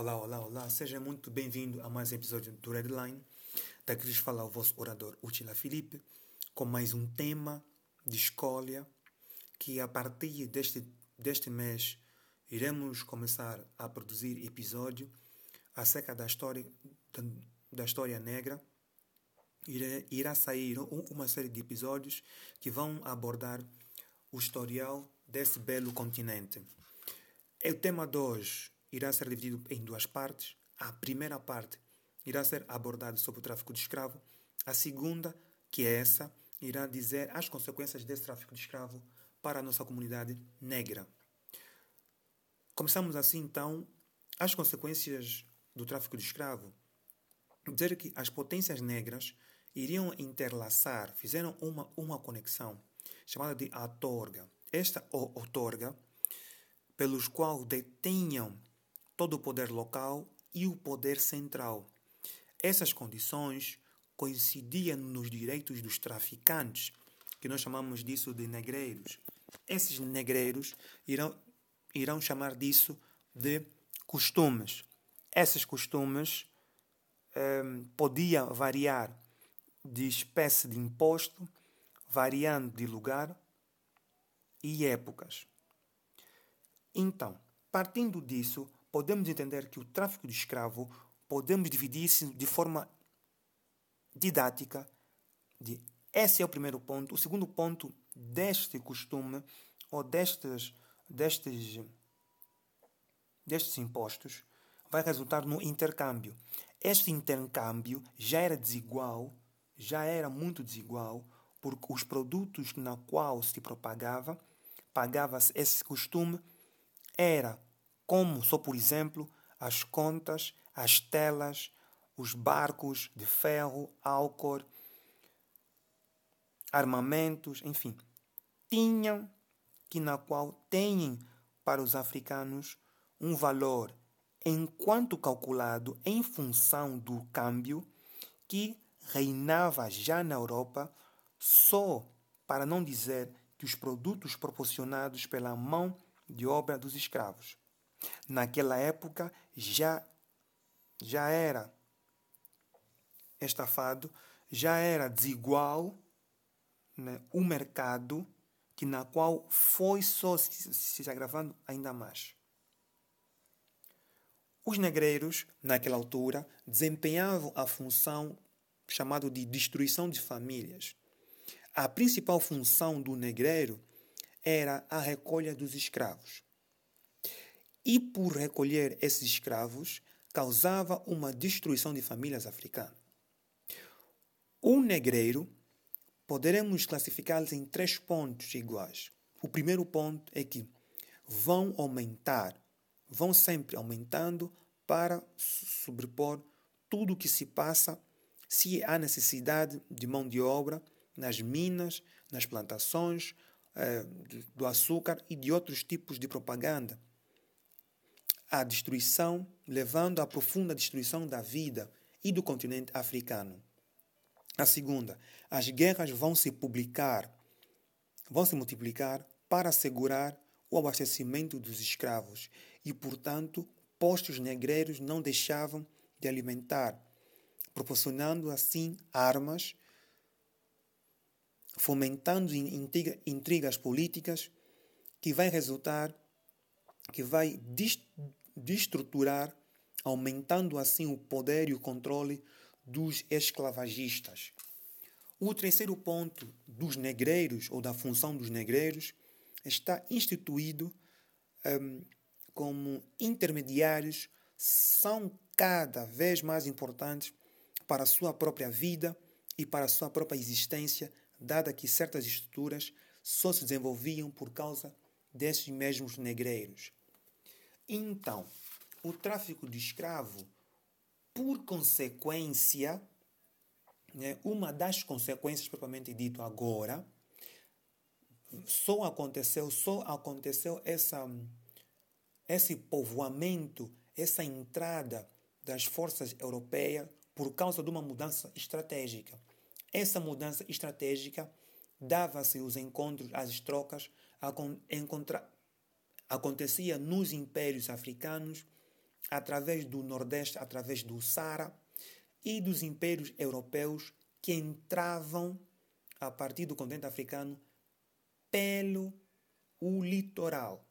Olá, olá, olá, seja muito bem-vindo a mais um episódio do Redline. Daqui lhes fala o vosso orador Utila Felipe, com mais um tema de escolha que a partir deste, deste mês iremos começar a produzir episódio acerca da história, da, história negra. Irá, irá sair uma série de episódios que vão abordar o historial desse belo continente. O tema de hoje irá ser dividido em duas partes. A primeira parte irá ser abordada sobre o tráfico de escravo. A segunda, que é essa, irá dizer as consequências desse tráfico de escravo para a nossa comunidade negra. Começamos assim então as consequências do tráfico de escravo. Dizer que as potências negras iriam interlaçar, fizeram uma, uma conexão chamada de atorga. Esta outorga, pelos qual detinham todo o poder local e o poder central. Essas condições coincidiam nos direitos dos traficantes, que nós chamamos disso de negreiros. Esses negreiros irão, irão chamar disso de costumes. Esses costumes um, podia variar de espécie de imposto, variando de lugar e épocas. Então, partindo disso, podemos entender que o tráfico de escravo podemos dividir-se de forma didática. De, esse é o primeiro ponto. O segundo ponto deste costume ou destes, destes, destes impostos vai resultar no intercâmbio. Este intercâmbio já era desigual, já era muito desigual, porque os produtos na qual se propagava, pagava-se esse costume, era como só por exemplo as contas, as telas, os barcos de ferro, álcool, armamentos, enfim, tinham que na qual têm para os africanos um valor enquanto calculado em função do câmbio que reinava já na Europa, só para não dizer que os produtos proporcionados pela mão de obra dos escravos. Naquela época já, já era estafado, já era desigual né, o mercado que na qual foi só se, se agravando ainda mais. Os negreiros, naquela altura, desempenhavam a função chamada de destruição de famílias. A principal função do negreiro era a recolha dos escravos e por recolher esses escravos causava uma destruição de famílias africanas. O negreiro poderemos classificá-los em três pontos iguais. O primeiro ponto é que vão aumentar, vão sempre aumentando para sobrepor tudo o que se passa se há necessidade de mão de obra nas minas, nas plantações eh, do açúcar e de outros tipos de propaganda à destruição, levando à profunda destruição da vida e do continente africano. A segunda, as guerras vão se publicar, vão se multiplicar para assegurar o abastecimento dos escravos e, portanto, postos negreiros não deixavam de alimentar, proporcionando assim armas, fomentando intrigas políticas que vai resultar, que vai destruturar, aumentando assim o poder e o controle dos esclavagistas. O terceiro ponto dos negreiros, ou da função dos negreiros, está instituído um, como intermediários, são cada vez mais importantes para a sua própria vida e para a sua própria existência, dada que certas estruturas só se desenvolviam por causa desses mesmos negreiros. Então, o tráfico de escravo, por consequência, né, uma das consequências propriamente dito agora, só aconteceu, só aconteceu essa, esse povoamento, essa entrada das forças europeias por causa de uma mudança estratégica. Essa mudança estratégica dava-se os encontros, as trocas, a encontrar acontecia nos impérios africanos através do Nordeste, através do Sara e dos impérios europeus que entravam a partir do continente africano pelo o litoral.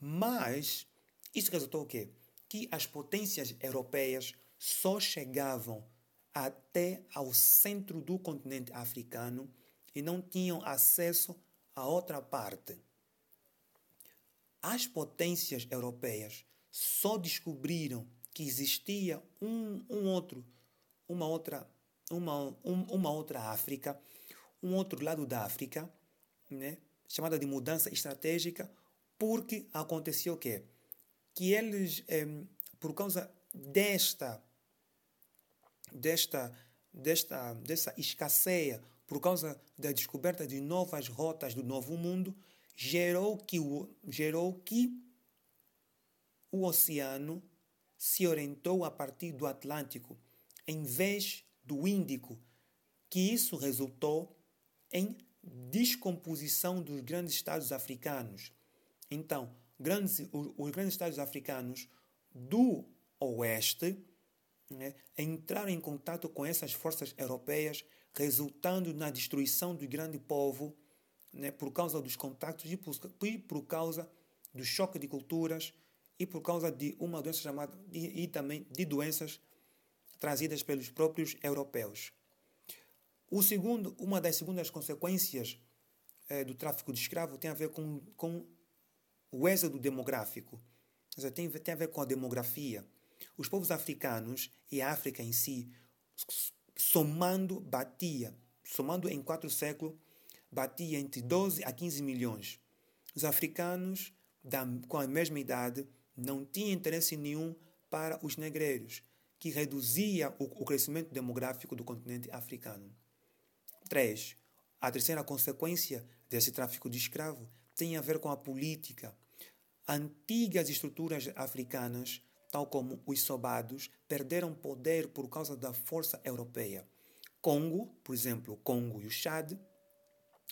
Mas isso resultou o quê? Que as potências europeias só chegavam até ao centro do continente africano e não tinham acesso a outra parte. As potências europeias só descobriram que existia um, um outro, uma outra, uma, um, uma outra África, um outro lado da África, né, chamada de mudança estratégica, porque aconteceu o quê? Que eles, eh, por causa desta, desta, desta, dessa escasseia, por causa da descoberta de novas rotas do Novo Mundo, gerou que o, gerou que o oceano se orientou a partir do Atlântico, em vez do Índico, que isso resultou em descomposição dos grandes estados africanos. Então, grandes, os, grandes estados africanos do oeste né, entraram em contato com essas forças europeias, resultando na destruição do grande povo né, por causa dos contactos e por, e por causa do choque de culturas e por causa de uma doença chamada e, e também de doenças trazidas pelos próprios europeus. O segundo, uma das segundas consequências eh, do tráfico de escravo tem a ver com, com o êxodo demográfico. Tem, tem a ver com a demografia. Os povos africanos e a África em si, somando, batia, somando em quatro séculos, batia entre 12 a 15 milhões. Os africanos, da, com a mesma idade, não tinham interesse nenhum para os negreiros, que reduzia o, o crescimento demográfico do continente africano. 3. A terceira consequência desse tráfico de escravo tem a ver com a política. Antigas estruturas africanas, tal como os sobados, perderam poder por causa da força europeia. Congo, por exemplo, Congo e o Chad,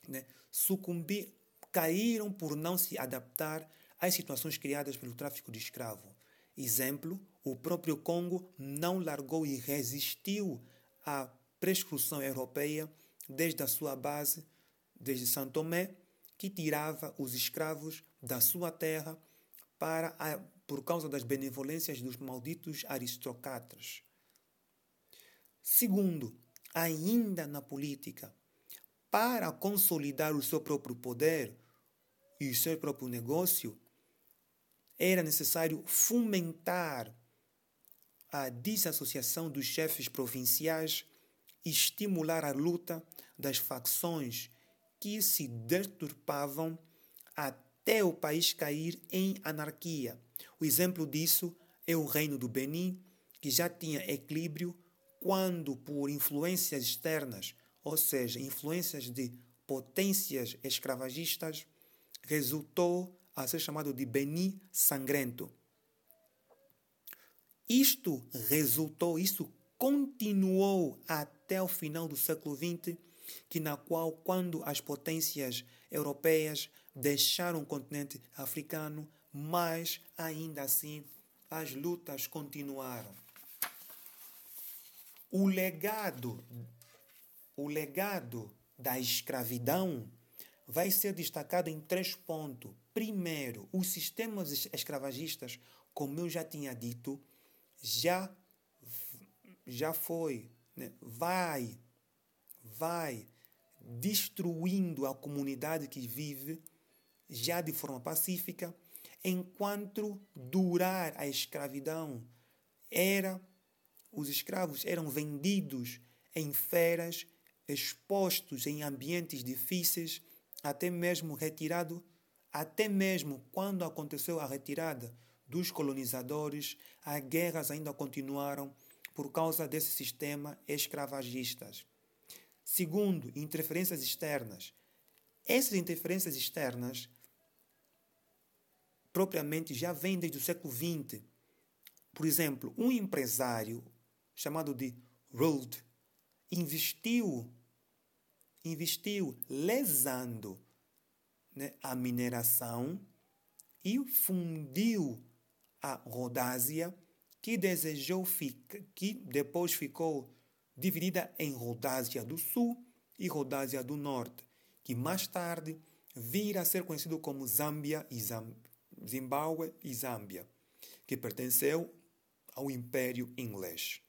né, sucumbi, caíram por não se adaptar às situações criadas pelo tráfico de escravo. Exemplo, o próprio Congo não largou e resistiu à prescrição europeia desde a sua base, desde São Tomé, que tirava os escravos da sua terra para a, por causa das benevolências dos malditos aristocratas. Segundo, ainda na política, para consolidar o seu próprio poder e o seu próprio negócio, era necessário fomentar a desassociação dos chefes provinciais estimular a luta das facções que se deturpavam até o país cair em anarquia. O exemplo disso é o reino do Benin, que já tinha equilíbrio quando, por influências externas, ou seja, influências de potências escravagistas, resultou a ser chamado de Benin sangrento. Isto resultou, isso continuou até o final do século XX, que na qual, quando as potências europeias deixaram o continente africano, mas ainda assim as lutas continuaram. O legado, o legado da escravidão vai ser destacado em três pontos. Primeiro, os sistemas escravagistas, como eu já tinha dito, já já foi, né? vai, vai destruindo a comunidade que vive já de forma pacífica, enquanto durar a escravidão era os escravos eram vendidos em feiras, expostos em ambientes difíceis, até mesmo retirado, até mesmo quando aconteceu a retirada dos colonizadores, as guerras ainda continuaram por causa desse sistema escravagistas. Segundo, interferências externas. Essas interferências externas propriamente já vêm desde o século XX. Por exemplo, um empresário chamado de Rold investiu investiu lesando né, a mineração e fundiu a Rodásia, que desejou que depois ficou dividida em Rodásia do Sul e Rodásia do Norte, que mais tarde vira a ser conhecido como Zâmbia e Zimbábue e Zâmbia, que pertenceu ao Império Inglês.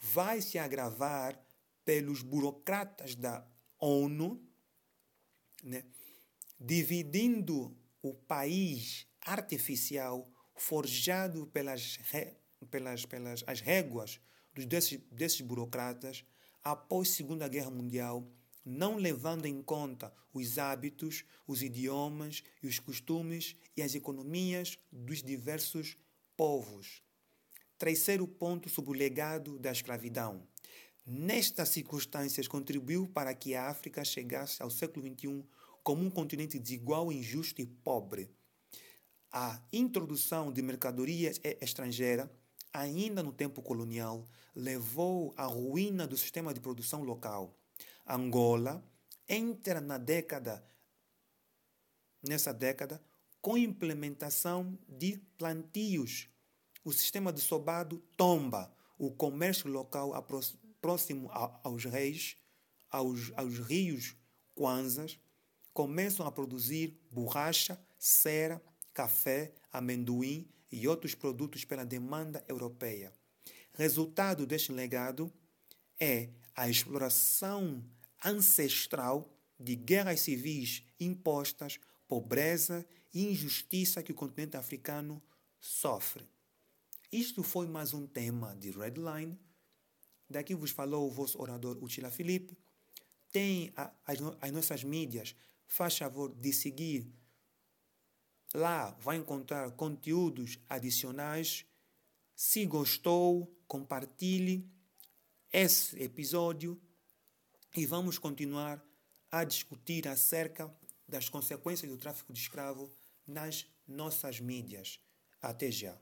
Vai se agravar pelos burocratas da ONU, né, dividindo o país artificial forjado pelas, pelas, pelas as réguas dos, desses, desses burocratas após a Segunda Guerra Mundial, não levando em conta os hábitos, os idiomas e os costumes e as economias dos diversos povos. Terceiro ponto sobre o legado da escravidão. Nestas circunstâncias, contribuiu para que a África chegasse ao século XXI como um continente desigual, injusto e pobre. A introdução de mercadorias estrangeiras, ainda no tempo colonial, levou à ruína do sistema de produção local. Angola entra na década nessa década com implementação de plantios. O sistema de sobado tomba, o comércio local próximo aos reis, aos, aos rios Kwanzas, começam a produzir borracha, cera, café, amendoim e outros produtos pela demanda europeia. Resultado deste legado é a exploração ancestral de guerras civis impostas, pobreza e injustiça que o continente africano sofre. Isto foi mais um tema de Redline. Daqui vos falou o vosso orador Uchila Felipe. Tem as, as nossas mídias. Faz favor de seguir. Lá vai encontrar conteúdos adicionais. Se gostou, compartilhe esse episódio e vamos continuar a discutir acerca das consequências do tráfico de escravo nas nossas mídias. Até já.